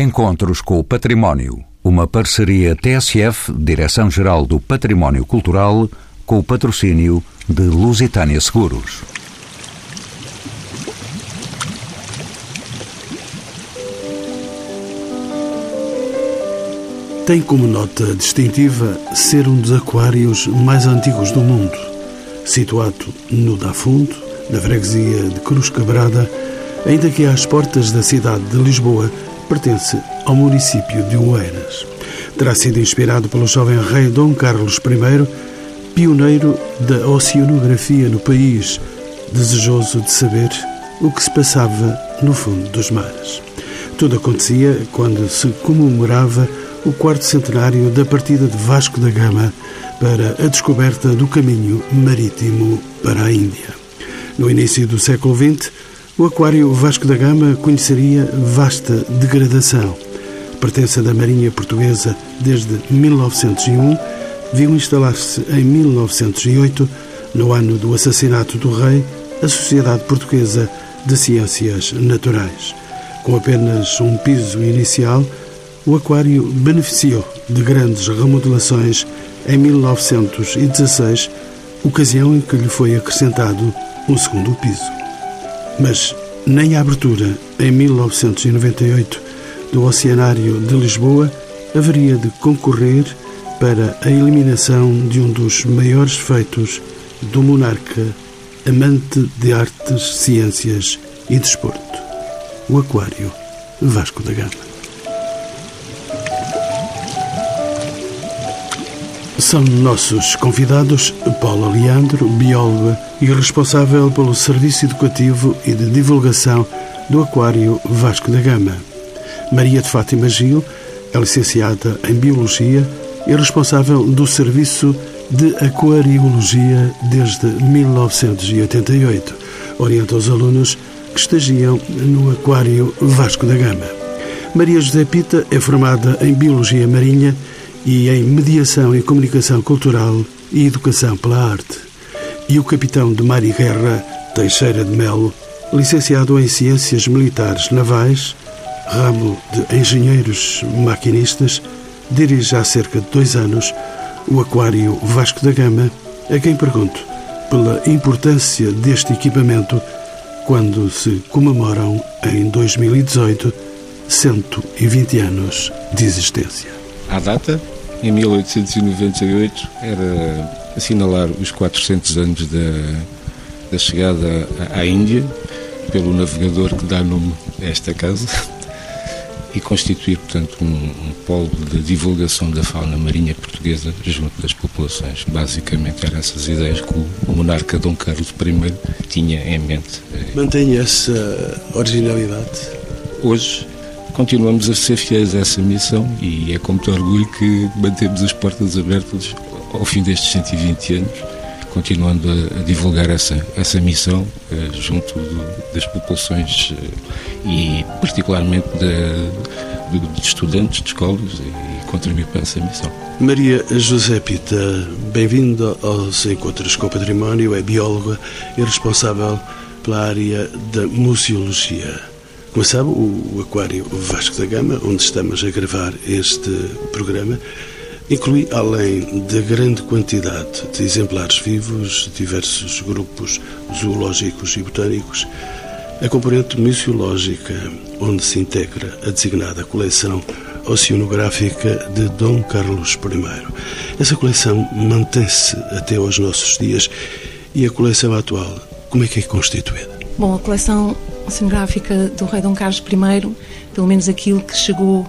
Encontros com o Património. Uma parceria TSF, Direção-Geral do Património Cultural, com o patrocínio de Lusitânia Seguros. Tem como nota distintiva ser um dos aquários mais antigos do mundo, situado no Dafundo, na freguesia de Cruz Quebrada, ainda que às portas da cidade de Lisboa, pertence ao município de Oeiras. Terá sido inspirado pelo jovem rei Dom Carlos I, pioneiro da oceanografia no país, desejoso de saber o que se passava no fundo dos mares. Tudo acontecia quando se comemorava o quarto centenário da partida de Vasco da Gama para a descoberta do caminho marítimo para a Índia. No início do século XX, o Aquário Vasco da Gama conheceria vasta degradação. Pertença da Marinha Portuguesa desde 1901, viu instalar-se em 1908, no ano do assassinato do rei, a Sociedade Portuguesa de Ciências Naturais. Com apenas um piso inicial, o aquário beneficiou de grandes remodelações em 1916, ocasião em que lhe foi acrescentado um segundo piso. Mas nem a abertura, em 1998, do Oceanário de Lisboa haveria de concorrer para a eliminação de um dos maiores feitos do monarca amante de artes, ciências e desporto, o Aquário Vasco da Gama. São nossos convidados Paula Leandro, bióloga e responsável pelo Serviço Educativo e de Divulgação do Aquário Vasco da Gama. Maria de Fátima Gil é licenciada em Biologia e responsável do Serviço de Aquariologia desde 1988. Orienta os alunos que estagiam no Aquário Vasco da Gama. Maria José Pita é formada em Biologia Marinha e em Mediação e Comunicação Cultural e Educação pela Arte. E o capitão de mar e guerra, Teixeira de Melo, licenciado em Ciências Militares Navais, ramo de Engenheiros Maquinistas, dirige há cerca de dois anos o Aquário Vasco da Gama, a quem pergunto pela importância deste equipamento quando se comemoram em 2018 120 anos de existência à data, em 1898, era assinalar os 400 anos da, da chegada à Índia, pelo navegador que dá nome a esta casa, e constituir, portanto, um, um polo de divulgação da fauna marinha portuguesa junto das populações. Basicamente, eram essas ideias que o monarca Dom Carlos I tinha em mente. Mantém essa originalidade? Hoje, continuamos a ser fiéis a essa missão e é com muito orgulho que mantemos as portas abertas ao fim destes 120 anos, continuando a, a divulgar essa, essa missão uh, junto das populações uh, e particularmente de, de, de, estudantes de escolas e, e contribuir para essa missão. Maria José Pita, bem-vinda aos Encontros com o Património, é bióloga e responsável pela área da museologia. Como sabe, o Aquário Vasco da Gama, onde estamos a gravar este programa, inclui, além da grande quantidade de exemplares vivos, diversos grupos zoológicos e botânicos, a componente museológica, onde se integra a designada coleção oceanográfica de Dom Carlos I. Essa coleção mantém-se até aos nossos dias e a coleção atual, como é que é constituída? Bom, a coleção oceanográfica do rei Dom Carlos I, pelo menos aquilo que chegou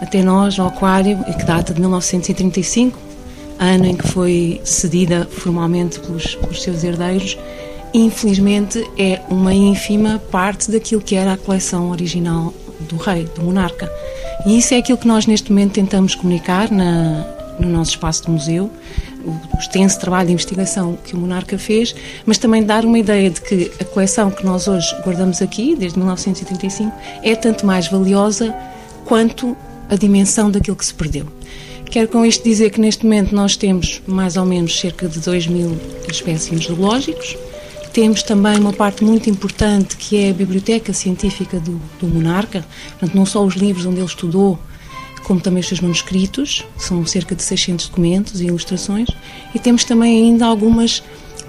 até nós, ao aquário, e que data de 1935, ano em que foi cedida formalmente pelos, pelos seus herdeiros, infelizmente é uma ínfima parte daquilo que era a coleção original do rei, do monarca. E isso é aquilo que nós neste momento tentamos comunicar na, no nosso espaço de museu, o extenso trabalho de investigação que o monarca fez, mas também dar uma ideia de que a coleção que nós hoje guardamos aqui, desde 1935, é tanto mais valiosa quanto a dimensão daquilo que se perdeu. Quero com isto dizer que neste momento nós temos mais ou menos cerca de 2 mil espécimes zoológicos, Temos também uma parte muito importante que é a biblioteca científica do, do monarca, portanto, não só os livros onde ele estudou, como também os seus manuscritos, são cerca de 600 documentos e ilustrações, e temos também ainda algumas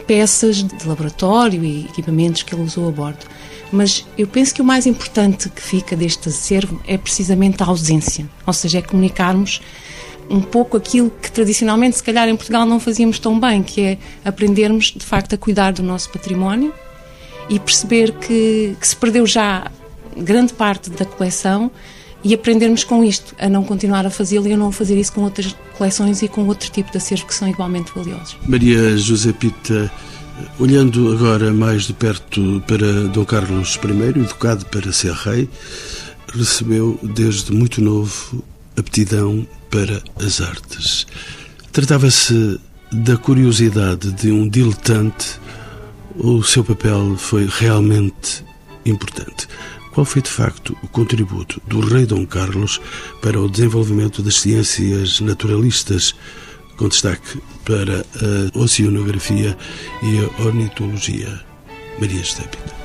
peças de laboratório e equipamentos que ele usou a bordo. Mas eu penso que o mais importante que fica deste acervo é precisamente a ausência, ou seja, é comunicarmos um pouco aquilo que tradicionalmente, se calhar, em Portugal não fazíamos tão bem, que é aprendermos, de facto, a cuidar do nosso património e perceber que, que se perdeu já grande parte da coleção e aprendermos com isto, a não continuar a fazê-lo e a não fazer isso com outras coleções e com outro tipo de acervo que são igualmente valiosos. Maria Josepita, olhando agora mais de perto para Dom Carlos I, educado para ser rei, recebeu desde muito novo aptidão para as artes. Tratava-se da curiosidade de um diletante o seu papel foi realmente importante? Qual foi de facto o contributo do rei Dom Carlos para o desenvolvimento das ciências naturalistas, com destaque para a oceanografia e a ornitologia? Maria Estépita.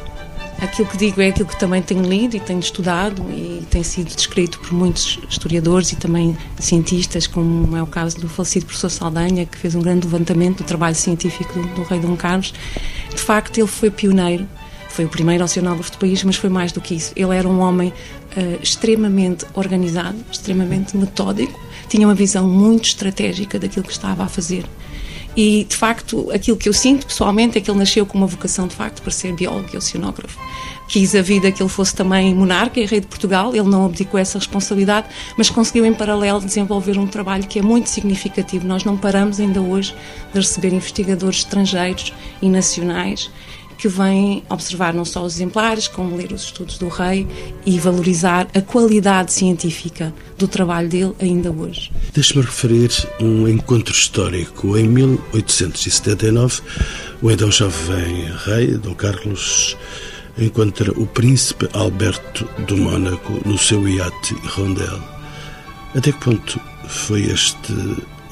Aquilo que digo é aquilo que também tenho lido e tenho estudado e tem sido descrito por muitos historiadores e também cientistas, como é o caso do falecido professor Saldanha, que fez um grande levantamento do trabalho científico do, do rei Dom Carlos. De facto, ele foi pioneiro, foi o primeiro oceanógrafo do país, mas foi mais do que isso. Ele era um homem uh, extremamente organizado, extremamente metódico, tinha uma visão muito estratégica daquilo que estava a fazer. E, de facto, aquilo que eu sinto pessoalmente é que ele nasceu com uma vocação, de facto, para ser biólogo e oceanógrafo. Quis a vida que ele fosse também monarca e rei de Portugal, ele não abdicou essa responsabilidade, mas conseguiu, em paralelo, desenvolver um trabalho que é muito significativo. Nós não paramos ainda hoje de receber investigadores estrangeiros e nacionais que vem observar não só os exemplares, como ler os estudos do rei e valorizar a qualidade científica do trabalho dele ainda hoje. Deixe-me referir um encontro histórico. Em 1879, o então jovem rei, Dom Carlos, encontra o príncipe Alberto do Mônaco no seu iate Rondel. Até que ponto foi este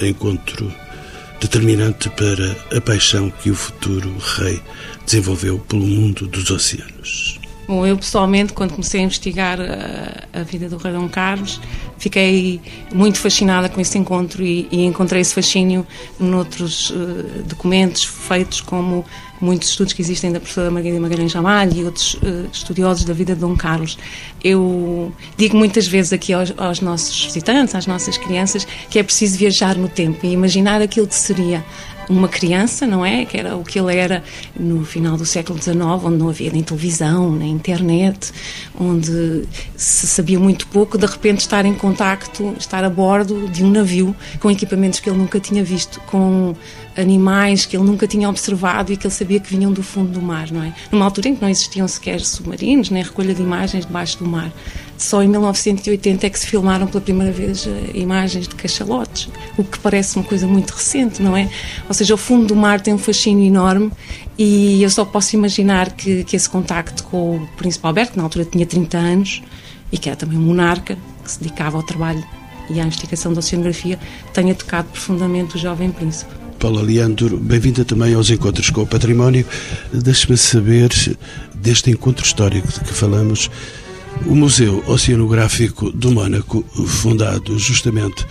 encontro determinante para a paixão que o futuro rei desenvolveu pelo mundo dos oceanos. Bom, eu pessoalmente, quando comecei a investigar a, a vida do rei Dom Carlos, fiquei muito fascinada com esse encontro e, e encontrei esse fascínio noutros uh, documentos feitos, como muitos estudos que existem da professora Margarida Magalhães Jamalho e outros uh, estudiosos da vida de Dom Carlos. Eu digo muitas vezes aqui aos, aos nossos visitantes, às nossas crianças, que é preciso viajar no tempo e imaginar aquilo que seria uma criança, não é? Que era o que ele era no final do século XIX, onde não havia nem televisão, nem internet, onde se sabia muito pouco, de repente estar em contacto, estar a bordo de um navio com equipamentos que ele nunca tinha visto, com animais que ele nunca tinha observado e que ele sabia que vinham do fundo do mar, não é? Numa altura em que não existiam sequer submarinos, nem recolha de imagens debaixo do mar. Só em 1980 é que se filmaram pela primeira vez eh, imagens de cachalotes, o que parece uma coisa muito recente, não é? Ou seja, o fundo do mar tem um fascínio enorme e eu só posso imaginar que, que esse contacto com o Príncipe Alberto, que na altura tinha 30 anos e que era também um monarca, que se dedicava ao trabalho e à investigação da oceanografia, tenha tocado profundamente o jovem príncipe. Paula Leandro, bem-vinda também aos Encontros com o Património. Deixe-me saber, deste encontro histórico de que falamos, o Museu Oceanográfico do Mônaco, fundado justamente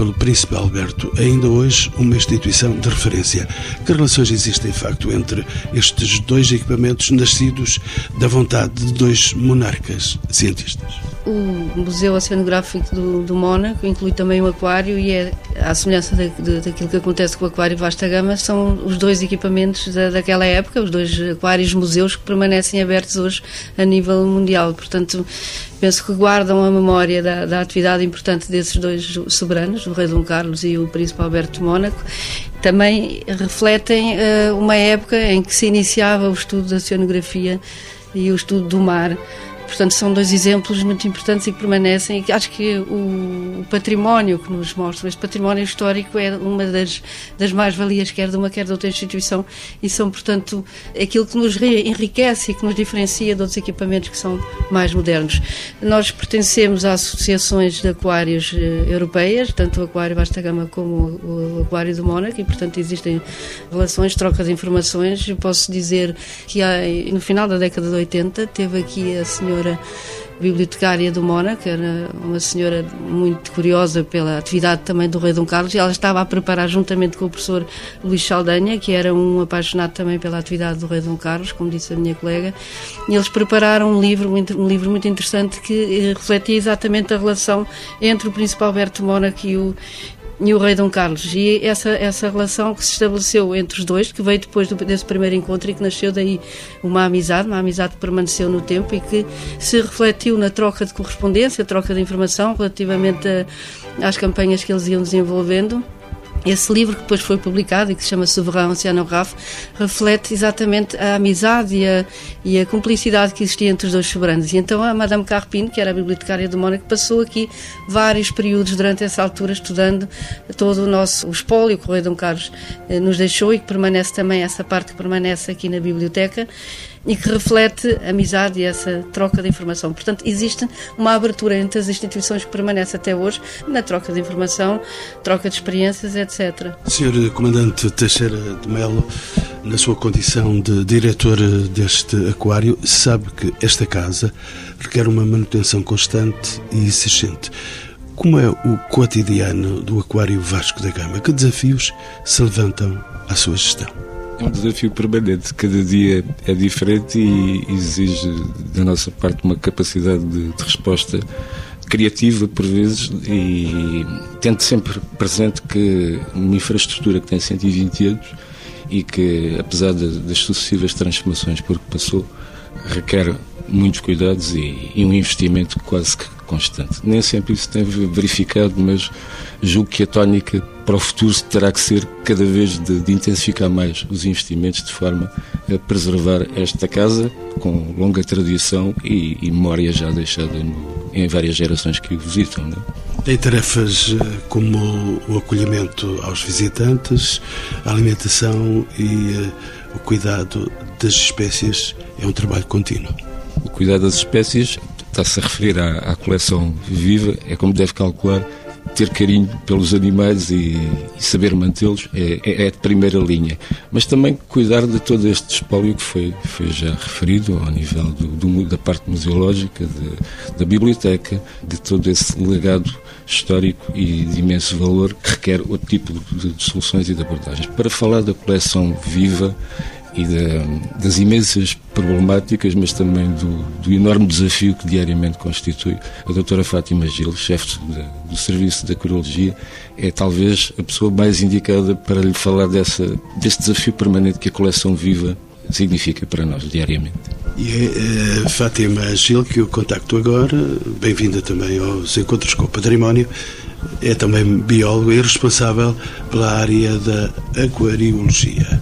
pelo Príncipe Alberto, ainda hoje uma instituição de referência. Que relações existem, de facto, entre estes dois equipamentos nascidos da vontade de dois monarcas cientistas? O Museu Oceanográfico do, do Mónaco inclui também o aquário e é, à semelhança daquilo que acontece com o aquário Vasta Gama, são os dois equipamentos da, daquela época, os dois aquários museus que permanecem abertos hoje a nível mundial. Portanto, penso que guardam a memória da, da atividade importante desses dois soberanos, o rei Dom Carlos e o príncipe Alberto de Mónaco. Também refletem uh, uma época em que se iniciava o estudo da oceanografia e o estudo do mar portanto, são dois exemplos muito importantes e que permanecem. E acho que o, o património que nos mostra, este património histórico, é uma das, das mais-valias, quer de uma, quer de outra instituição, e são, portanto, aquilo que nos enriquece e que nos diferencia de outros equipamentos que são mais modernos. Nós pertencemos a associações de aquários eh, europeias, tanto o Aquário Vasta Gama como o, Aquário do Mónaco, e, portanto, existem relações, troca de informações. Eu posso dizer que há, no final da década de 80 teve aqui a senhora bibliotecária do Mónaco, era uma senhora muito curiosa pela atividade também do rei Dom Carlos, e ela estava a preparar juntamente com o professor Luís Saldanha, que era um apaixonado também pela atividade do rei Dom Carlos, como disse a minha colega, e eles prepararam um livro, um livro muito interessante que eh, refletia exatamente a relação entre o príncipe Alberto Mónaco e o, e o rei Dom Carlos. E essa, essa relação que se estabeleceu entre os dois, que veio depois do, desse primeiro encontro e que nasceu daí uma amizade, uma amizade que permaneceu no tempo e que se refletiu na troca de correspondência, troca de informação relativamente a, às campanhas que eles iam desenvolvendo esse livro que depois foi publicado e que se chama Souverain Oceanographe reflete exatamente a amizade e a, e a, cumplicidade que existia entre os dois soberanos. E então a Madame Carpine, que era a bibliotecária do Mónaco, passou aqui vários períodos durante essa altura estudando todo o nosso o espólio que o Rei Dom Carlos eh, nos deixou e que permanece também, essa parte que permanece aqui na biblioteca e que reflete a amizade e essa troca de informação. Portanto, existe uma abertura entre as instituições que permanece até hoje na troca de informação, troca de experiências, etc. Senhor Comandante Teixeira de Melo, na sua condição de diretor deste aquário, sabe que esta casa requer uma manutenção constante e exigente. Como é o cotidiano do Aquário Vasco da Gama? Que desafios se levantam à sua gestão? É um desafio permanente, cada dia é diferente e exige da nossa parte uma capacidade de, de resposta criativa por vezes e tento sempre presente que uma infraestrutura que tem 120 anos e que apesar das sucessivas transformações por que passou requer muitos cuidados e, e, um investimento quase que constante. Nem sempre isso tem verificado, mas julgo que a tónica para o futuro terá que ser cada vez de, de intensificar mais os investimentos de forma a preservar esta casa com longa tradição e, e memória já deixada no, em várias gerações que o visitam. Não é? Tem tarefas eh, como o acolhimento aos visitantes, a alimentação e uh, o cuidado das espécies é um trabalho contínuo. O cuidado das espécies está-se a referir à, à coleção viva, é como deve calcular ter carinho pelos animais e, e saber mantê-los é, é, é, de primeira linha. Mas também cuidar de todo este espólio que foi, foi já referido ao nível do, do, da parte museológica, de, da biblioteca, de todo esse legado histórico e de imenso valor que requer outro tipo de, de soluções e de abordagens. Para falar da coleção viva, e das imensas problemáticas, mas também do, do, enorme desafio que diariamente constitui. A doutora Fátima Gil, chefe do Serviço da Corologia, é talvez a pessoa mais indicada para lhe falar dessa, desse desafio permanente que a coleção viva significa para nós diariamente. E é, é Fátima Gil que eu contacto agora, bem-vinda também aos Encontros com o Património, é também biólogo e responsável pela área da aquariologia.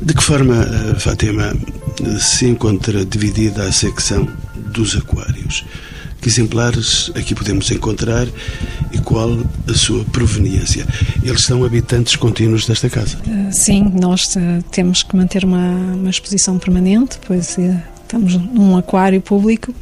De que forma, eh, Fátima, se encontra dividida a secção dos aquários? Que exemplares aqui podemos encontrar e qual a sua proveniência? Eles são habitantes contínuos desta casa? Eh, sim, nós eh, temos que manter uma, uma exposição permanente, pois estamos num aquário público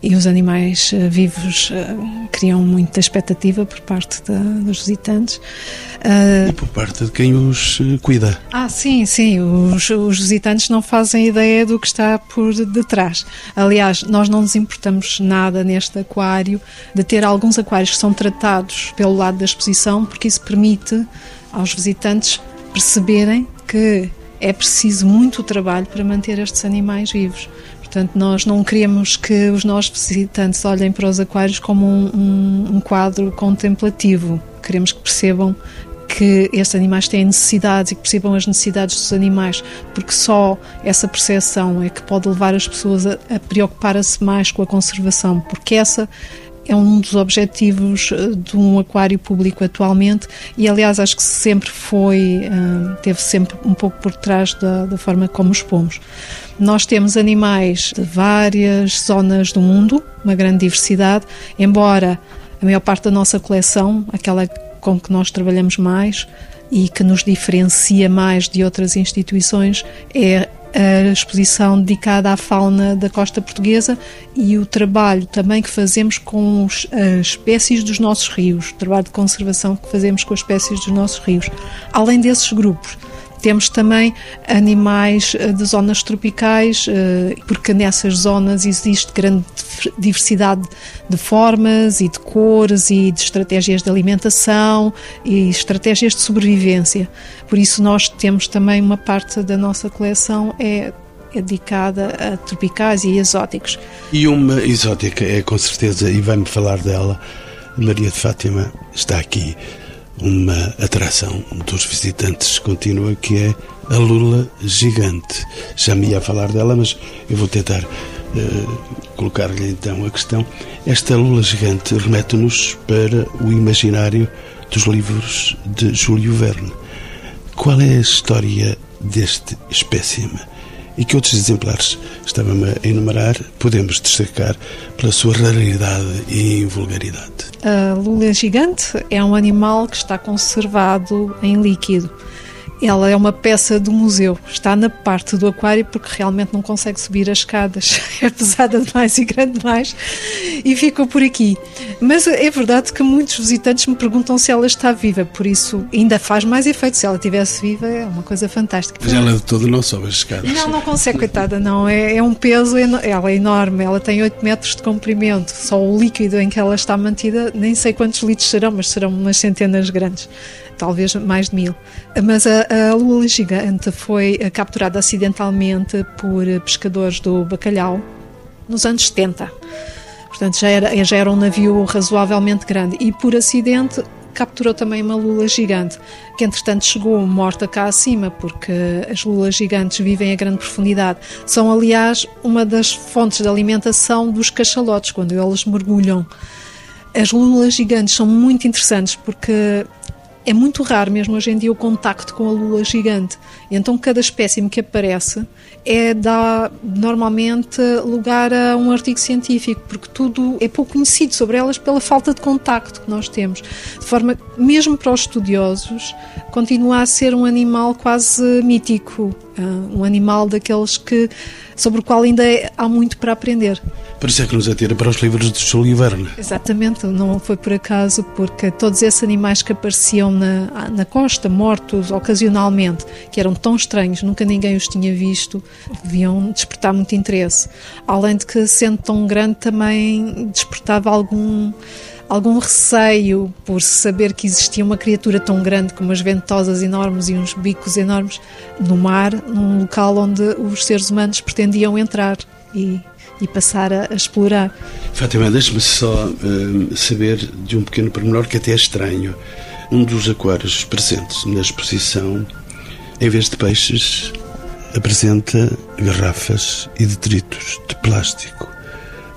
e os animais uh, vivos uh, criam muita expectativa por parte dos visitantes. Uh, e por parte de quem os cuida. Ah, sim, sim. Os, os, visitantes não fazem ideia do que está por detrás. Aliás, nós não nos importamos nada neste aquário de ter alguns aquários que são tratados pelo lado da exposição, porque isso permite aos visitantes perceberem que é preciso muito trabalho para manter estes animais vivos. Portanto, nós não queremos que os nossos visitantes olhem para os aquários como um, um, um quadro contemplativo. Queremos que percebam que estes animais têm necessidades e que percebam as necessidades dos animais, porque só essa percepção é que pode levar as pessoas a, a preocupar-se mais com a conservação, porque essa é um dos objetivos eh, de um aquário público atualmente e, aliás, acho que sempre foi, eh, teve sempre um pouco por trás da, da forma como expomos. Nós temos animais de várias zonas do mundo, uma grande diversidade, embora a maior parte da nossa coleção, aquela com que nós trabalhamos mais e que nos diferencia mais de outras instituições, é a exposição dedicada à fauna da costa portuguesa e o trabalho também que fazemos com as espécies dos nossos rios, o trabalho de conservação que fazemos com as espécies dos nossos rios. Além desses grupos, temos também animais eh, de zonas tropicais, eh, porque nessas zonas existe grande diversidade de formas e de cores e de estratégias de alimentação e estratégias de sobrevivência. Por isso nós temos também uma parte da nossa coleção é dedicada a tropicais e exóticos. E uma exótica é com certeza, e vai-me falar dela, Maria de Fátima está aqui uma atração dos visitantes contínua que é a lula gigante. Já me ia falar dela, mas eu vou tentar uh, colocar-lhe então a questão. Esta lula gigante remete-nos para o imaginário dos livros de Júlio Verne. Qual é a história deste espécime? E que outros exemplares estava-me a enumerar podemos destacar pela sua raridade e invulgaridade. A lula gigante é um animal que está conservado em líquido. Ela é uma peça do museu, está na parte do aquário porque realmente não consegue subir as escadas, é pesada demais e grande demais e ficou por aqui. Mas é verdade que muitos visitantes me perguntam se ela está viva, por isso ainda faz mais efeito. Se ela estivesse viva, é uma coisa fantástica. Mas ela de todo não sobe as escadas. Não, não consegue, coitada, não. É, é um peso, ela é enorme, ela tem 8 metros de comprimento. Só o líquido em que ela está mantida, nem sei quantos litros serão, mas serão umas centenas grandes talvez mais de mil. Mas a, a lula gigante foi capturada acidentalmente por pescadores do bacalhau nos anos 70. Portanto, já era, já era um navio razoavelmente grande e por acidente capturou também uma lula gigante, que entretanto chegou morta cá acima, porque as lulas gigantes vivem a grande profundidade. São, aliás, uma das fontes de alimentação dos cachalotes, quando eles mergulham. As lulas gigantes são muito interessantes porque é muito raro mesmo hoje em dia o contacto com a lula gigante. Então cada espécime que aparece é dá normalmente lugar a um artigo científico, porque tudo é pouco conhecido sobre elas pela falta de contacto que nós temos. De forma, mesmo para os estudiosos, continua a ser um animal quase mítico, um animal daqueles que sobre o qual ainda há muito para aprender. Por isso é que nos atira para os livros de Júlio Verne. Exatamente, não foi por acaso, porque todos esses animais que apareciam na, na costa, mortos ocasionalmente, que eram tão estranhos, nunca ninguém os tinha visto, deviam despertar muito interesse. Além de que, sendo tão grande, também despertava algum algum receio por saber que existia uma criatura tão grande com umas ventosas enormes e uns bicos enormes no mar, num local onde os seres humanos pretendiam entrar e, e passar a, a explorar. Fátima, deixe-me só uh, saber de um pequeno pormenor que até é estranho. Um dos aquários presentes na exposição, em vez de peixes, apresenta garrafas e detritos de plástico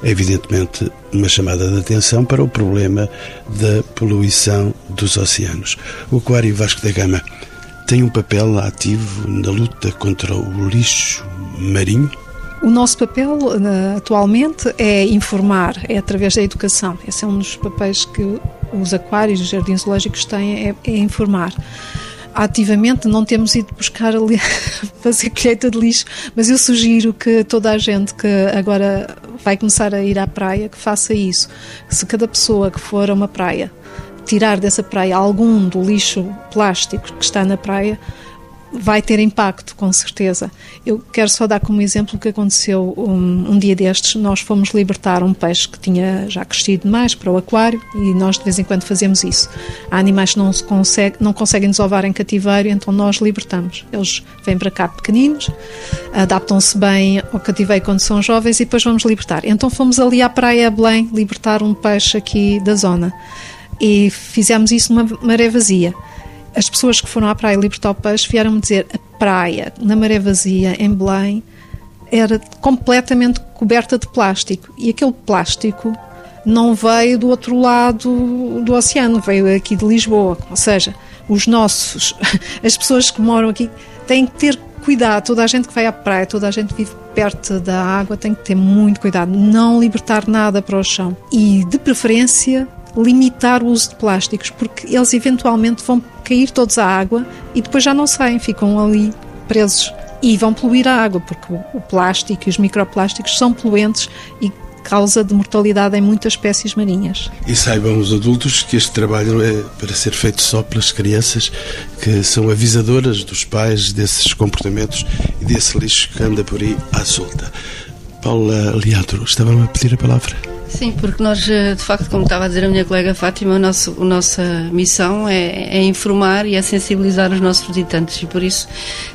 evidentemente uma chamada de atenção para o problema da poluição dos oceanos. O Aquário Vasco da Gama tem um papel ativo na luta contra o lixo marinho? O nosso papel eh, atualmente é informar, é através da educação. Esse é um dos papéis que os aquários, os jardins zoológicos têm, é, é informar ativamente não temos ido buscar ali fazer colheita de lixo, mas eu sugiro que toda a gente que agora vai começar a ir à praia que faça isso. Se cada pessoa que for a uma praia tirar dessa praia algum do lixo plástico que está na praia, vai ter impacto, com certeza. Eu quero só dar como exemplo o que aconteceu um, um, dia destes. Nós fomos libertar um peixe que tinha já crescido mais para o aquário e nós de vez em quando fazemos isso. Há animais que não, se consegue, não conseguem desovar em cativeiro, então nós libertamos. Eles vêm para cá pequeninos, adaptam-se bem ao cativeiro quando são jovens e depois vamos libertar. Então fomos ali à praia Belém libertar um peixe aqui da zona e fizemos isso numa maré vazia as pessoas que foram à praia peixe vieram-me dizer a praia, na maré vazia, em Belém, era completamente coberta de plástico. E aquele plástico não veio do outro lado do oceano, veio aqui de Lisboa. Ou seja, os nossos, as pessoas que moram aqui têm que ter cuidado. Toda a gente que vai à praia, toda a gente que vive perto da água tem que ter muito cuidado, não libertar nada para o chão e, de preferência, limitar o uso de plásticos, porque eles eventualmente vão cair todos à água e depois já não saem, ficam ali presos e vão poluir a água, porque o plástico e os microplásticos são poluentes e causa de mortalidade em muitas espécies marinhas. E saibam os adultos que este trabalho é para ser feito só pelas crianças, que são avisadoras dos pais desses comportamentos e desse lixo que anda por aí à solta. Paula Leandro, estava-me a pedir a palavra. Sim, porque nós, eh, de facto, como estava a dizer a minha colega Fátima, a nossa, a nossa missão é, é, informar e é sensibilizar os nossos visitantes e por isso,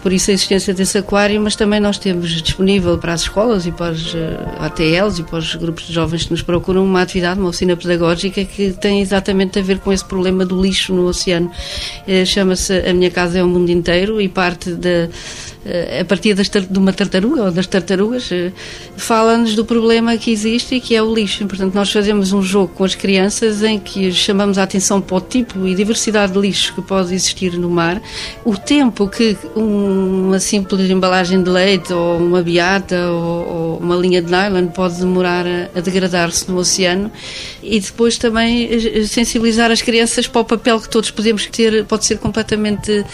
por isso a existência desse aquário, mas também nós temos disponível para as escolas e para os eh, ATLs e para os grupos de jovens que nos procuram uma atividade, uma oficina pedagógica que tem exatamente a ver com esse problema do lixo no oceano. Eh, chama-se A Minha Casa é o Mundo Inteiro e parte de a partir das, de uma tartaruga ou das tartarugas, fala-nos do problema que existe e que é o lixo. Portanto, nós fazemos um jogo com as crianças em que chamamos a atenção para o tipo e diversidade de lixo que pode existir no mar, o tempo que uma simples embalagem de leite ou uma beata ou, ou uma linha de nylon pode demorar a, a degradar-se no oceano e depois também eh, sensibilizar as crianças para o papel que todos podemos ter, pode ser completamente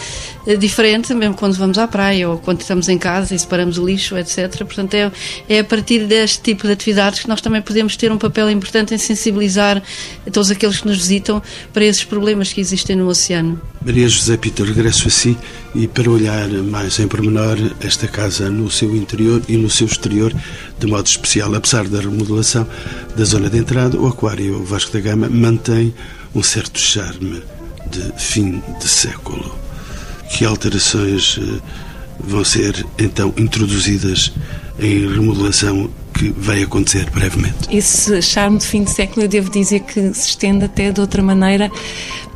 eh, diferente, mesmo quando vamos à praia ou quando estamos em casa e separamos o lixo, etc. Portanto, é, é a partir deste tipo de atividades que nós também podemos ter um papel importante em sensibilizar todos aqueles que nos visitam para esses problemas que existem no oceano. Maria José Pita, regresso a si e para olhar mais em pormenor esta casa no seu interior e no seu exterior, de modo especial, apesar da remodelação da zona de entrada, o Aquário Vasco da Gama mantém um certo charme de fim de século. Que alterações eh, vão ser então introduzidas em remodelação que vai acontecer brevemente. Esse charme de fim de século, eu devo dizer que se estende até de outra maneira,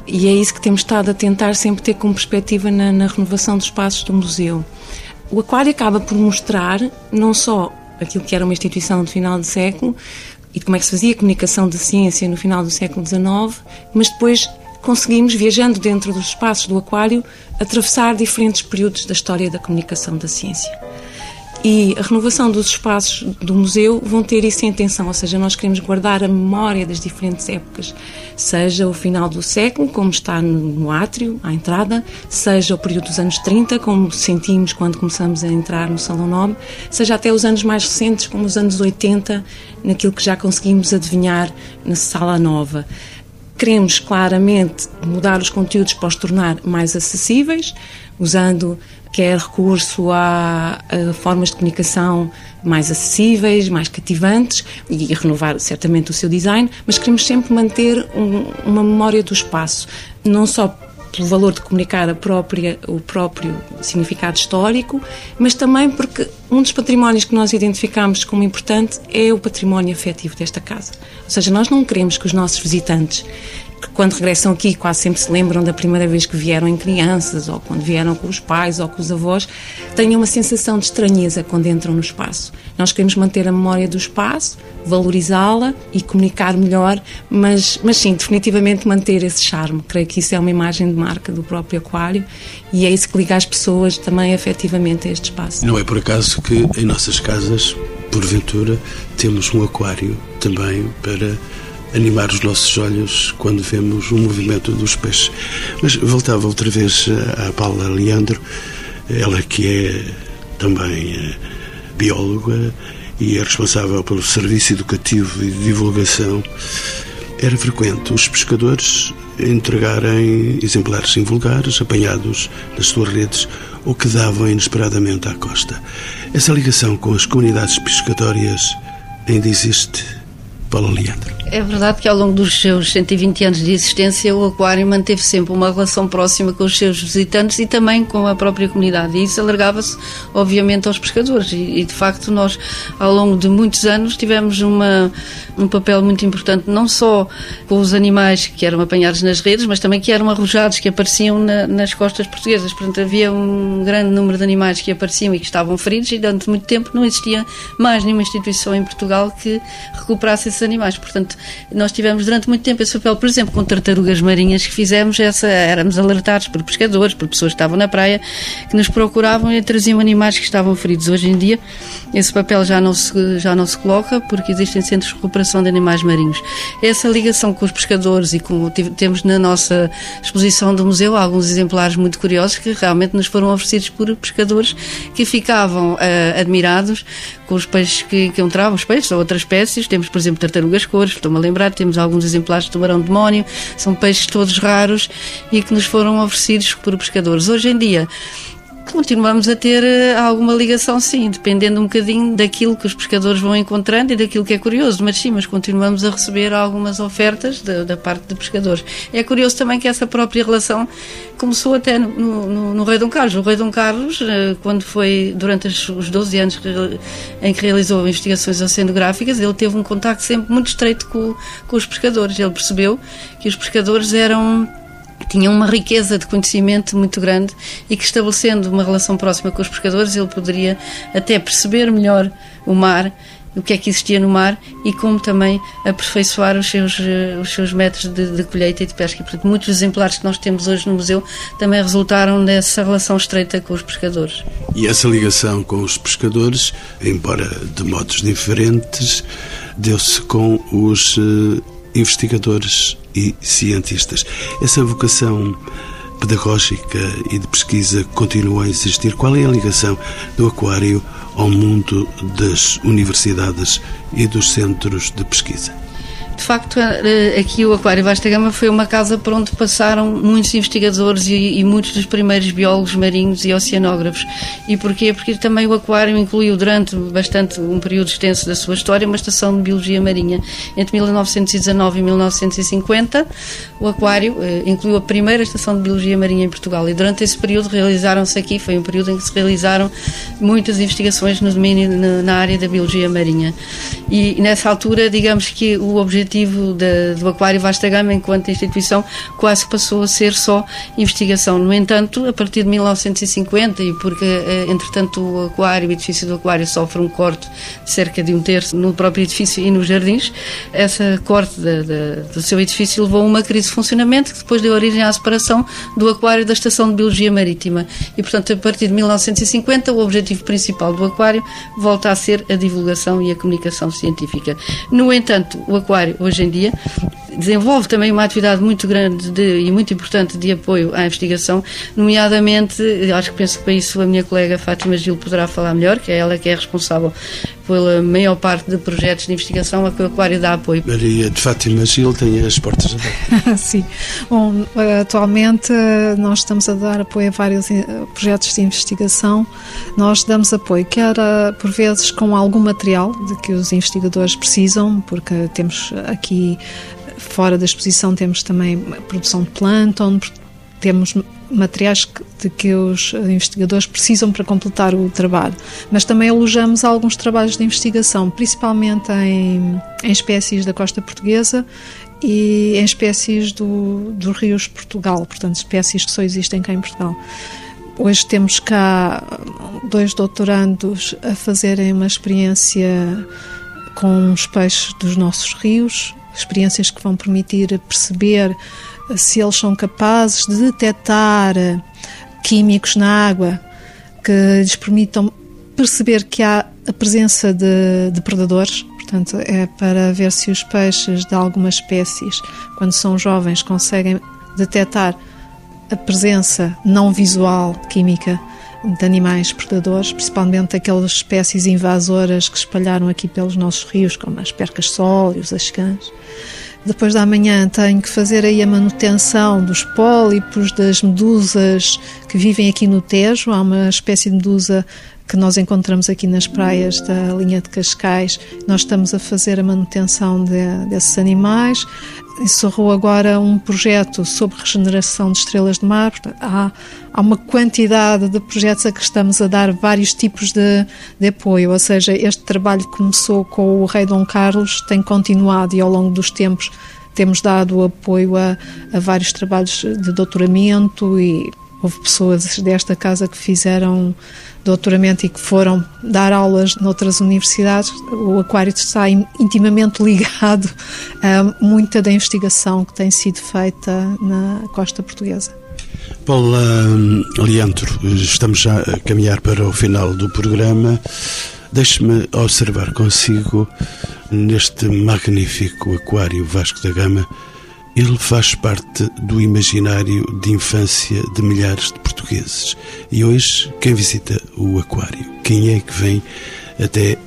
e é isso que temos estado a tentar sempre ter como perspectiva na, na renovação dos espaços do museu. O Aquário acaba por mostrar não só aquilo que era uma instituição de final de século e como é que se fazia a comunicação de ciência no final do século XIX, mas depois conseguimos, viajando dentro dos espaços do Aquário, atravessar diferentes períodos da história da comunicação da ciência e a renovação dos espaços do museu vão ter isso em atenção, ou seja, nós queremos guardar a memória das diferentes épocas, seja o final do século, como está no átrio, à entrada, seja o período dos anos 30, como sentimos quando começamos a entrar no Salão Nobre, seja até os anos mais recentes, como os anos 80, naquilo que já conseguimos adivinhar na Sala Nova. Queremos claramente mudar os conteúdos para os tornar mais acessíveis, usando quer recurso a, a, formas de comunicação mais acessíveis, mais cativantes e renovar certamente o seu design, mas queremos sempre manter um, uma memória do espaço, não só pelo valor de comunicar própria, o próprio significado histórico, mas também porque um dos patrimónios que nós identificamos como importante é o património afetivo desta casa. Ou seja, nós não queremos que os nossos visitantes que quando regressam aqui quase sempre se lembram da primeira vez que vieram em crianças, ou quando vieram com os pais ou com os avós, tenham uma sensação de estranheza quando entram no espaço. Nós queremos manter a memória do espaço, valorizá-la e comunicar melhor, mas, mas sim, definitivamente manter esse charme. Creio que isso é uma imagem de marca do próprio aquário e é isso que liga as pessoas também efetivamente a este espaço. Não é por acaso que em nossas casas, porventura, temos um aquário também para animar os nossos olhos quando vemos o movimento dos peixes. Mas voltava outra vez à Paula Leandro, ela que é também eh, bióloga e é responsável pelo serviço educativo e de divulgação. Era frequente os pescadores entregarem exemplares invulgares apanhados nas suas redes ou que davam inesperadamente à costa. Essa ligação com as comunidades pescatórias ainda existe, Paula Leandro. É verdade que ao longo dos seus 120 anos de existência o Aquário manteve sempre uma relação próxima com os seus visitantes e também com a própria comunidade. E isso alargava-se, obviamente, aos pescadores. E, e, de facto, nós, ao longo de muitos anos, tivemos uma, um papel muito importante, não só com os animais que eram apanhados nas redes, mas também que eram arrojados, que apareciam na, nas costas portuguesas. Portanto, havia um grande número de animais que apareciam e que estavam feridos, e durante muito tempo não existia mais nenhuma instituição em Portugal que recuperasse esses animais. Portanto, Nós tivemos durante muito tempo esse papel, por exemplo, com tartarugas marinhas que fizemos, essa, éramos alertados por pescadores, por pessoas que estavam na praia, que nos procuravam e traziam animais que estavam feridos. Hoje em dia, esse papel já não se, já não se coloca porque existem centros de recuperação de animais marinhos. Essa ligação com os pescadores e com, temos na nossa exposição do museu alguns exemplares muito curiosos que realmente nos foram oferecidos por pescadores que ficavam uh, admirados com os peixes que, que entravam, os peixes ou outras espécies. Temos, por exemplo, tartarugas cores, estou-me a lembrar, temos alguns exemplares de tubarão demónio, são peixes todos raros e que nos foram oferecidos por pescadores. Hoje em dia, continuamos a ter eh, alguma ligação, sim, dependendo um bocadinho daquilo que os pescadores vão encontrando e daquilo que é curioso, mas sim, mas continuamos a receber algumas ofertas da, da parte de pescadores. É curioso também que essa própria relação começou até no, no, no Rei Dom Carlos. O Rei Dom Carlos, eh, quando foi durante os 12 anos em que realizou investigações oceanográficas, ele teve um contacto sempre muito estreito com, com os pescadores. Ele percebeu que os pescadores eram tinham uma riqueza de conhecimento muito grande e que estabelecendo uma relação próxima com os pescadores ele poderia até perceber melhor o mar o que é que existia no mar e como também aperfeiçoar os seus, eh, os seus métodos de, de colheita e de pesca. Portanto, muitos exemplares que nós temos hoje no museu também resultaram dessa relação estreita com os pescadores. E essa ligação com os pescadores, embora de modos diferentes, deu-se com os uh, investigadores e cientistas. Essa vocação pedagógica e de pesquisa continua a existir. Qual é a ligação do aquário ao mundo das universidades e dos centros de pesquisa? De facto, eh, aqui o Aquário Vasta Gama foi uma casa por onde passaram muitos investigadores e, e, muitos dos primeiros biólogos marinhos e oceanógrafos. E porquê? Porque também o Aquário incluiu durante bastante um período extenso da sua história uma estação de biologia marinha. Entre 1919 e 1950, o Aquário eh, incluiu a primeira estação de biologia marinha em Portugal. E durante esse período realizaram-se aqui, foi um período em que se realizaram muitas investigações no domínio, na área da biologia marinha. E nessa altura, digamos que o objetivo objetivo de, do Aquário Vasta Gama, enquanto instituição, quase passou a ser só investigação. No entanto, a partir de 1950, e porque, eh, entretanto, o Aquário, o edifício do Aquário, sofre um corte de cerca de um terço no próprio edifício e nos jardins, essa corte de, de, do seu edifício levou a uma crise de funcionamento que depois deu origem à separação do Aquário da Estação de Biologia Marítima. E, portanto, a partir de 1950, o objetivo principal do Aquário volta a ser a divulgação e a comunicação científica. No entanto, o Aquário hoje em dia, desenvolve também uma atividade muito grande de, e muito importante de apoio à investigação, nomeadamente, acho que penso que para isso a minha colega Fátima Gil poderá falar melhor, que é ela que é responsável pela maior parte de projetos de investigação a que o Aquário dá apoio. Maria de Fátima Gil tem as portas abertas. Sim. Bom, atualmente nós estamos a dar apoio a vários eh, projetos de investigação. Nós damos apoio, quer por vezes com algum material de que os investigadores precisam, porque temos aqui fora da exposição temos também produção de plâncton, temos materiais de que os investigadores precisam para completar o trabalho. Mas também alojamos alguns trabalhos de investigação, principalmente em, em espécies da costa portuguesa e em espécies do, dos rios de Portugal, portanto, espécies que só existem cá em Portugal. Hoje temos cá dois doutorandos a fazerem uma experiência com os peixes dos nossos rios, experiências que vão permitir perceber se eles são capazes de detectar químicos na água que lhes permitam perceber que há a presença de, predadores. Portanto, é para ver se os peixes de algumas espécies, quando são jovens, conseguem detectar a presença não visual química de animais predadores, principalmente aquelas espécies invasoras que espalharam aqui pelos nossos rios, como as percas-sol e os ascãs. Depois da manhã tenho que fazer aí a manutenção dos pólipos, das medusas que vivem aqui no Tejo. Há uma espécie de medusa que nós encontramos aqui nas praias da linha de Cascais. Nós estamos a fazer a manutenção de, desses animais encerrou agora um projeto sobre regeneração de estrelas de mar. Há, há uma quantidade de projetos a que estamos a dar vários tipos de, de, apoio, ou seja, este trabalho começou com o rei Dom Carlos, tem continuado e ao longo dos tempos temos dado apoio a, a vários trabalhos de doutoramento e Houve pessoas desta casa que fizeram doutoramento e que foram dar aulas noutras universidades. O Aquário está intimamente ligado a muita da investigação que tem sido feita na costa portuguesa. Paula hum, Leandro, estamos já a caminhar para o final do programa. Deixe-me observar consigo neste magnífico aquário Vasco da Gama. Ele faz parte do imaginário de infância de milhares de portugueses. E hoje, quem visita o aquário? Quem é que vem até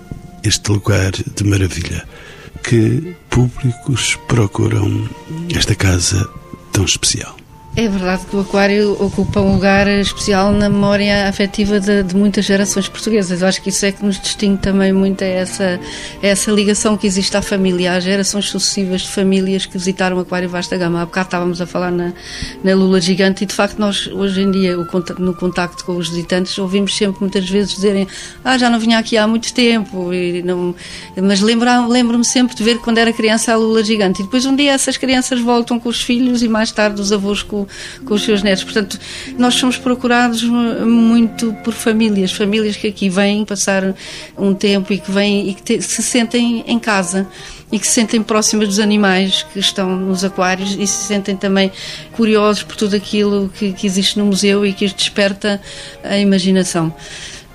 este lugar de maravilha? Que públicos procuram esta casa tão especial? É verdade que o Aquário ocupa um lugar especial na memória afetiva de, de, muitas gerações portuguesas. Eu acho que isso é que nos distingue também muito é essa, é essa ligação que existe à família, às gerações sucessivas de famílias que visitaram o Aquário Vasta Gama. Há bocado estávamos a falar na, na Lula Gigante e de facto nós hoje em dia no contacto com os visitantes ouvimos sempre muitas vezes dizerem ah, já não vinha aqui há muito tempo não... mas lembro-me sempre de ver quando era criança a Lula Gigante e depois um dia essas crianças voltam com os filhos e mais tarde os avós com com, os seus netos. Portanto, nós somos procurados muito por famílias, famílias que aqui vêm passar um tempo e que vêm e que te, se sentem em casa e que se sentem próximas dos animais que estão nos aquários e se sentem também curiosos por tudo aquilo que, que existe no museu e que desperta a imaginação.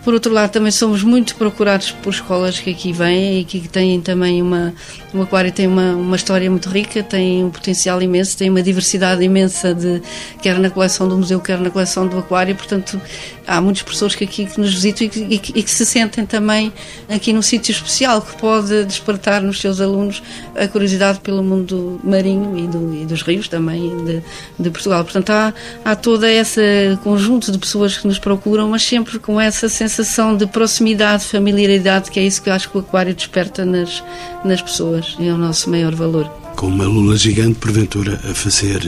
Por outro lado, também somos muito procurados por escolas que aqui vêm e que têm também uma. O aquário tem uma, uma história muito rica, tem um potencial imenso, tem uma diversidade imensa, de, quer na coleção do museu, quer na coleção do aquário. Portanto, há muitas pessoas que aqui que nos visitam e que, e que, e que se sentem também aqui num sítio especial que pode despertar nos seus alunos a curiosidade pelo mundo marinho e, do, e dos rios também de, de, Portugal. Portanto, há, há todo esse conjunto de pessoas que nos procuram, mas sempre com essa sensação de proximidade, familiaridade, que é isso que eu acho que o aquário desperta nas, nas pessoas e é o nosso maior valor. Com uma lula gigante, porventura, a fazer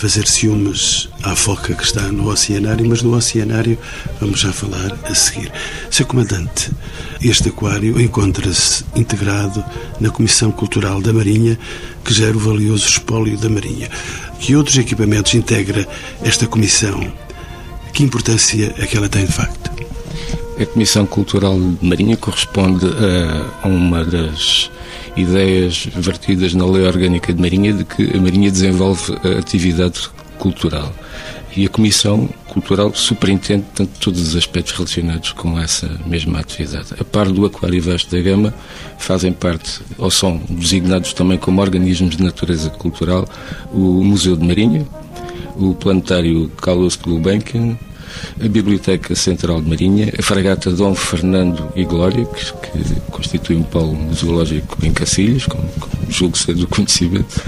fazer ciúmes à foca que está no oceanário, mas no oceanário vamos já falar a seguir. Seu Comandante, este aquário encontra-se integrado na Comissão Cultural da Marinha, que gera o valioso espólio da Marinha. Que outros equipamentos integra esta comissão? Que importância é que ela tem de facto? A Comissão Cultural de Marinha corresponde a uma das ideias vertidas na Lei Orgânica de Marinha de que a Marinha desenvolve a atividade cultural. E a Comissão Cultural superintende tanto todos os aspectos relacionados com essa mesma atividade. A par do Aquário Vasto da Gama, fazem parte, ou são designados também como organismos de natureza cultural, o Museu de Marinha, o Planetário Carlos Gulbenkian, a Biblioteca Central de Marinha, a Fragata Dom Fernando e Glória, que, que constitui um polo zoológico em Cacilhas, como, como julgo ser do conhecimento,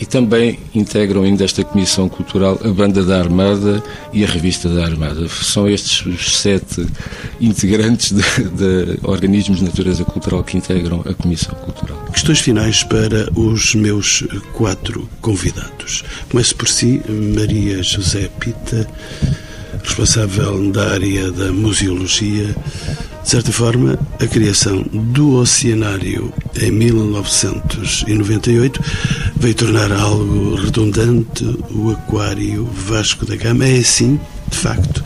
e também integram ainda esta Comissão Cultural a Banda da Armada e a Revista da Armada. São estes os sete integrantes de, de organismos de natureza cultural que integram a Comissão Cultural. Questões finais para os meus quatro convidados. Começo por si, Maria José Pita responsável da área da museologia. De certa forma, a criação do Oceanário em 1998 veio tornar algo redundante o Aquário Vasco da Gama. É assim, de facto,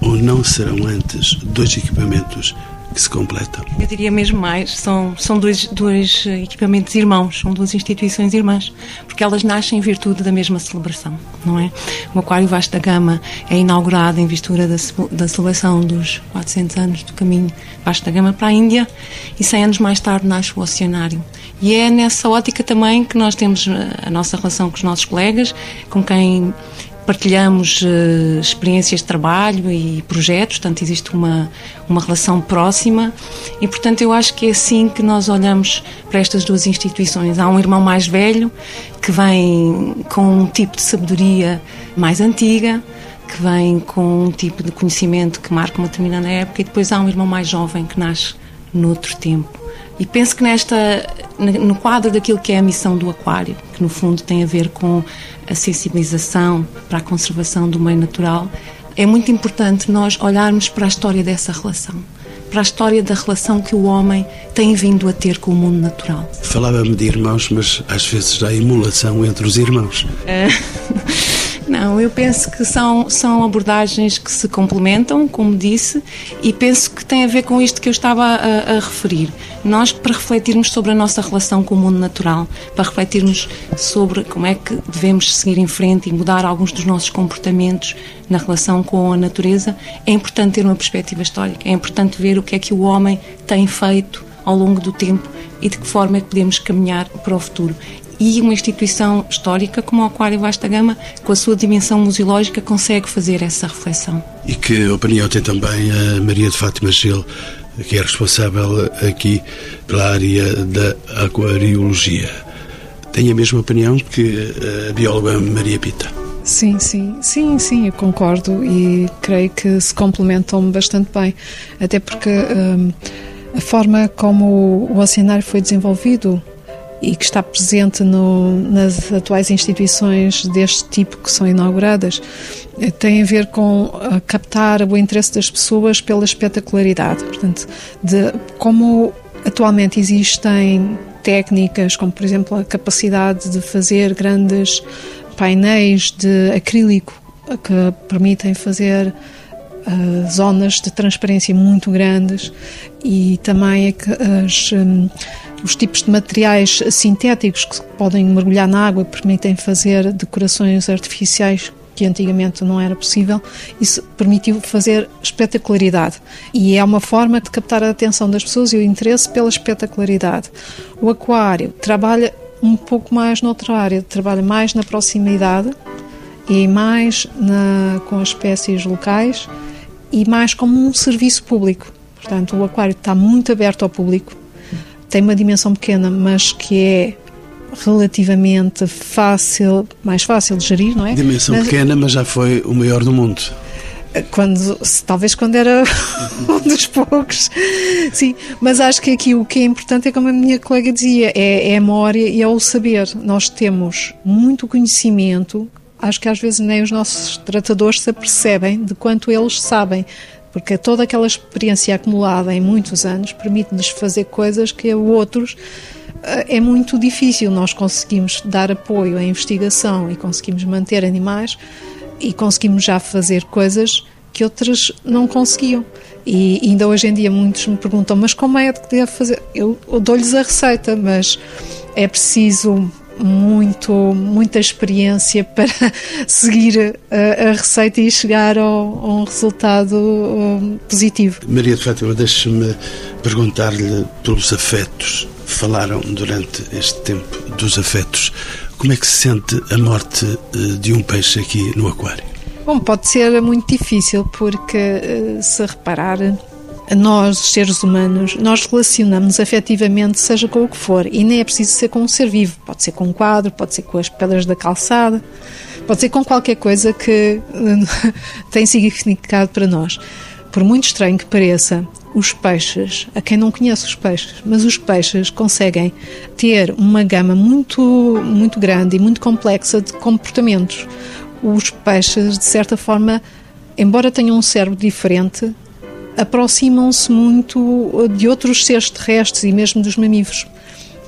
ou não serão antes dois equipamentos que se completam. Eu diria mesmo mais, são, são dois, dois equipamentos irmãos, são duas instituições irmãs, porque elas nascem em virtude da mesma celebração, não é? O Aquário Vasco da Gama é inaugurado em vistura da, da celebração dos 400 anos do caminho Vasco da Gama para a Índia e 100 anos mais tarde nasce o Oceanário. E é nessa ótica também que nós temos a nossa relação com os nossos colegas, com quem partilhamos uh, experiências de trabalho e projetos, portanto existe uma, uma relação próxima e portanto eu acho que é assim que nós olhamos para estas duas instituições. Há um irmão mais velho que vem com um tipo de sabedoria mais antiga, que vem com um tipo de conhecimento que marca uma determinada época e depois há um irmão mais jovem que nasce noutro tempo. E penso que nesta, no quadro daquilo que é a missão do aquário, que no fundo tem a ver com a sensibilização para a conservação do meio natural, é muito importante nós olharmos para a história dessa relação, para a história da relação que o homem tem vindo a ter com o mundo natural. Falava-me de irmãos, mas às vezes há emulação entre os irmãos. É. Não, eu penso que são, são abordagens que se complementam, como disse, e penso que tem a ver com isto que eu estava a, a, referir. Nós, para refletirmos sobre a nossa relação com o mundo natural, para refletirmos sobre como é que devemos seguir em frente e mudar alguns dos nossos comportamentos na relação com a natureza, é importante ter uma perspectiva histórica, é importante ver o que é que o homem tem feito ao longo do tempo e de que forma é que podemos caminhar para o futuro e uma instituição histórica como o Aquário Vasta Gama, com a sua dimensão museológica, consegue fazer essa reflexão. E que opinião tem também a Maria de Fátima Gil, que é responsável aqui pela área da aquariologia? Tem a mesma opinião que a bióloga Maria Pita? Sim, sim, sim, sim, eu concordo e creio que se complementam bastante bem, até porque hum, a forma como o oceanário foi desenvolvido e que está presente no, nas atuais instituições deste tipo que são inauguradas eh, tem a ver com a captar o interesse das pessoas pela espetacularidade. Portanto, de como atualmente existem técnicas, como por exemplo a capacidade de fazer grandes painéis de acrílico que permitem fazer uh, zonas de transparência muito grandes e também as, um, os tipos de materiais sintéticos que podem mergulhar na água permitem fazer decorações artificiais que antigamente não era possível, isso permitiu fazer espetacularidade. E é uma forma de captar a atenção das pessoas e o interesse pela espetacularidade. O aquário trabalha um pouco mais noutra área, trabalha mais na proximidade e mais na, com as espécies locais e mais como um serviço público. Portanto, o aquário está muito aberto ao público, tem uma dimensão pequena, mas que é relativamente fácil, mais fácil de gerir, não é? Dimensão mas, pequena, mas já foi o maior do mundo. Quando, talvez quando era um dos poucos, sim. Mas acho que aqui o que é importante é como a minha colega dizia, é, é a memória e é o saber. Nós temos muito conhecimento acho que às vezes nem os nossos tratadores se apercebem de quanto eles sabem, porque toda aquela experiência acumulada em muitos anos permite-nos fazer coisas que a outros eh, é muito difícil. Nós conseguimos dar apoio à investigação e conseguimos manter animais e conseguimos já fazer coisas que outras não conseguiam. E ainda hoje em dia muitos me perguntam: mas como é que devo fazer? Eu, eu dou-lhes a receita, mas é preciso muito, muita experiência para seguir a, a receita e chegar ao, a um resultado um, positivo. Maria de Fátima, deixe-me perguntar-lhe pelos afetos. Falaram durante este tempo dos afetos. Como é que se sente a morte eh, de um peixe aqui no aquário? Bom, pode ser muito difícil porque, eh, se reparar, nós, seres humanos, nós relacionamos afetivamente, seja com o que for, e nem é preciso ser com um ser vivo. Pode ser com um quadro, pode ser com as pedras da calçada, pode ser com qualquer coisa que tem significado para nós. Por muito estranho que pareça, os peixes, a quem não conhece os peixes, mas os peixes conseguem ter uma gama muito, muito grande e muito complexa de comportamentos. Os peixes, de certa forma, embora tenham um cérebro diferente, aproximam-se muito uh, de outros seres terrestres e mesmo dos mamíferos.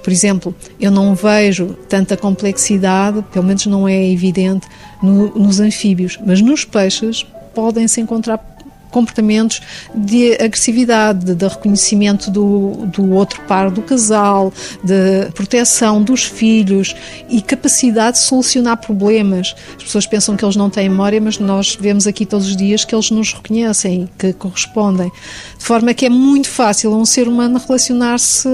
Por exemplo, eu não vejo tanta complexidade, pelo menos não é evidente, no, nos anfíbios, mas nos peixes podem-se encontrar comportamentos de agressividade, de reconhecimento do, do outro par do casal, de proteção dos filhos e capacidade de solucionar problemas. As pessoas pensam que eles não têm memória, mas nós vemos aqui todos os dias que eles nos reconhecem, que correspondem. De forma que é muito fácil a um ser humano relacionar-se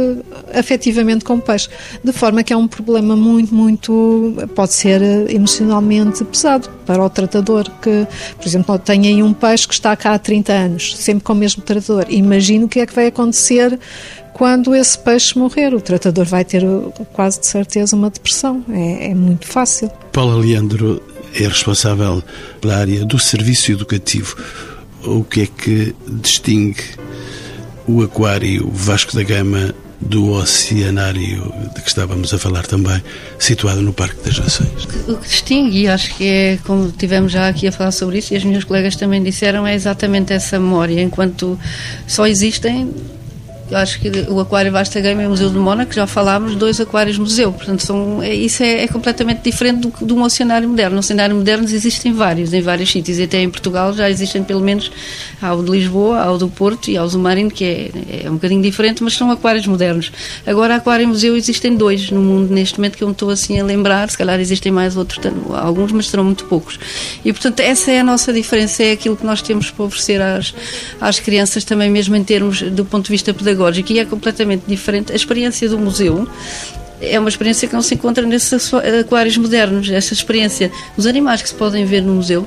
afetivamente com o peixe. De forma que é um problema muito, muito. pode ser emocionalmente pesado para o tratador, que, por exemplo, tem aí um peixe que está cá há 30 anos, sempre com o mesmo tratador. Imagino o que é que vai acontecer quando esse peixe morrer. O tratador vai ter quase de certeza uma depressão. É, é muito fácil. Paula Leandro é responsável pela área do serviço educativo. O que é que distingue o Aquário Vasco da Gama do oceanário de que estávamos a falar também, situado no Parque das Nações. O que distingue, e acho que é, como tivemos já aqui a falar sobre isso, e as minhas colegas também disseram, é exatamente essa memória, enquanto só existem Eu acho que o Aquário Vasta Gama e o Museu do Mónaco, já falámos, dois aquários museu. Portanto, são, é, isso é, é, completamente diferente do, de um oceanário moderno. No oceanário moderno existem vários, em vários sítios. Até em Portugal já existem pelo menos há o de Lisboa, há o do Porto e há o do Marino, que é, é um bocadinho diferente, mas são aquários modernos. Agora, aquário museu existem dois no mundo neste momento que eu me estou assim a lembrar. Se calhar existem mais outros, alguns, mas serão muito poucos. E, portanto, essa é a nossa diferença, é aquilo que nós temos para oferecer às, às crianças também, mesmo em termos do ponto de vista pedagógico, e é completamente diferente. A experiência do museu é uma experiência que não se encontra nesses aquários modernos. Essa experiência, os animais que se podem ver no museu,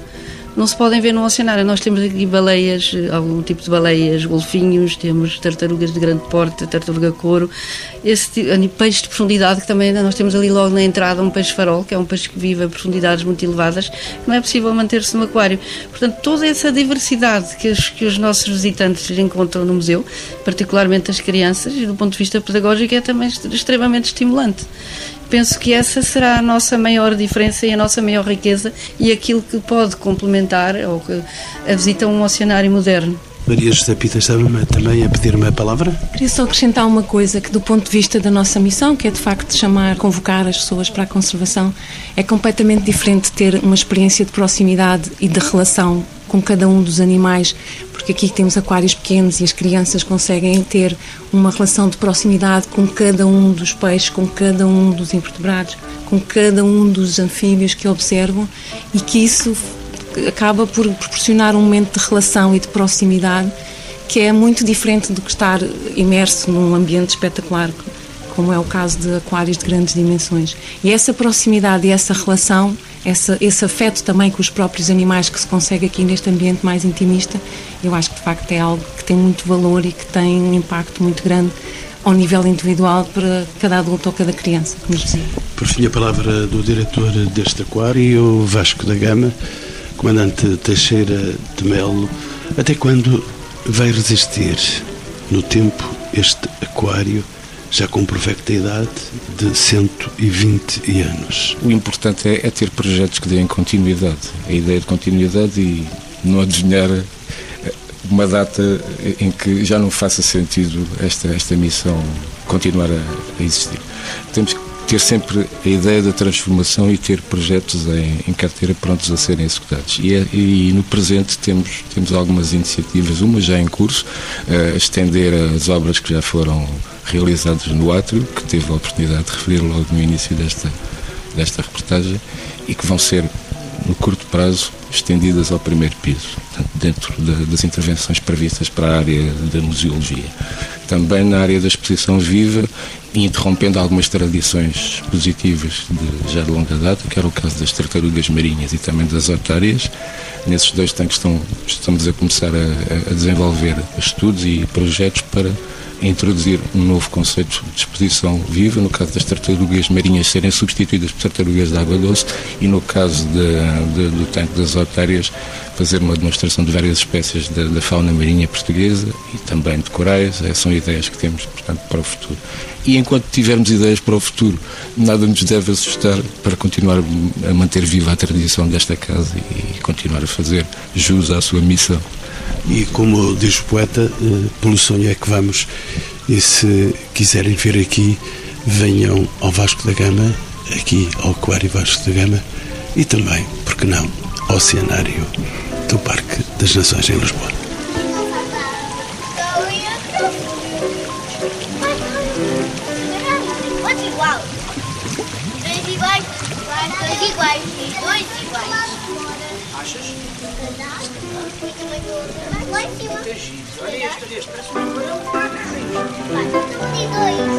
não se podem ver no oceanário. Nós temos aqui baleias, algum tipo de baleias, golfinhos, temos tartarugas de grande porte, tartaruga couro, esse peixe de profundidade que também nós temos ali logo na entrada um peixe farol, que é um peixe que vive a profundidades muito elevadas, que não é possível manter-se no aquário. Portanto, toda essa diversidade que os, que os nossos visitantes encontram no museu, particularmente as crianças, e do ponto de vista pedagógico é também extremamente estimulante penso que essa será a nossa maior diferença e a nossa maior riqueza e aquilo que pode complementar ou que a visita a um oceanário moderno. Maria José Pita estava também a pedir uma palavra? Queria só acrescentar uma coisa que do ponto de vista da nossa missão, que é de facto chamar, convocar as pessoas para a conservação, é completamente diferente ter uma experiência de proximidade e de relação com cada um dos animais, porque aqui temos aquários pequenos e as crianças conseguem ter uma relação de proximidade com cada um dos peixes, com cada um dos invertebrados, com cada um dos anfíbios que observam e que isso acaba por proporcionar um momento de relação e de proximidade que é muito diferente do que estar imerso num ambiente espetacular, como é o caso de aquários de grandes dimensões. E essa proximidade e essa relação, essa, esse afeto também com os próprios animais que se consegue aqui neste ambiente mais intimista, eu acho que de facto é algo que tem muito valor e que tem um impacto muito grande ao nível individual para cada adulto ou cada criança, como dizia. Por fim, a palavra do diretor deste aquário, Vasco da Gama. Comandante Teixeira de Melo, até quando vai resistir no tempo este aquário já com perfeita idade de 120 anos? O importante é, é ter projetos que deem continuidade. A ideia de continuidade e não adivinhar eh, uma data em que já não faça sentido esta, esta missão continuar a, a existir. Temos que ter sempre a ideia da transformação e ter projetos em, em carteira prontos a serem executados. E, é, e, no presente temos, temos algumas iniciativas, uma já em curso, uh, estender as obras que já foram realizadas no Átrio, que teve a oportunidade de referir logo no início desta, desta reportagem, e que vão ser, no curto prazo, estendidas ao primeiro piso, dentro das intervenções previstas para a área da museologia. Também na área da exposição viva, interrompendo algumas tradições positivas de, já de longa data, que era o caso das tartarugas marinhas e também das otárias. Nesses dois tanques estão, estamos a começar a, a desenvolver estudos e projetos para introduzir um novo conceito de exposição viva, no caso das tartarugas marinhas serem substituídas por tartarugas de água doce e no caso de, de, do tanque das otárias fazer uma demonstração de várias espécies da, fauna marinha portuguesa e também de corais. Essas são ideias que temos, portanto, para o futuro. E enquanto tivermos ideias para o futuro, nada nos deve assustar para continuar a manter viva a tradição desta casa e continuar a fazer jus à sua missão. E como diz o poeta, eh, pelo sonho é que vamos. E se quiserem vir aqui, venham ao Vasco da Gama, aqui ao Aquário Vasco da Gama, e também, porque não, ao Oceanário do Parque das Nações em Lisboa. Achas? Lá em cima. Olha este, olha este, parece um tubarão. Dois.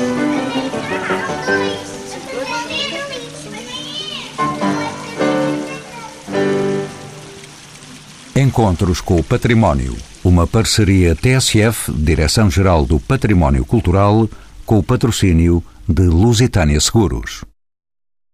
Encontros com o Património. Uma parceria TSF, Direção-Geral do Património Cultural, com o patrocínio de Lusitânia Seguros.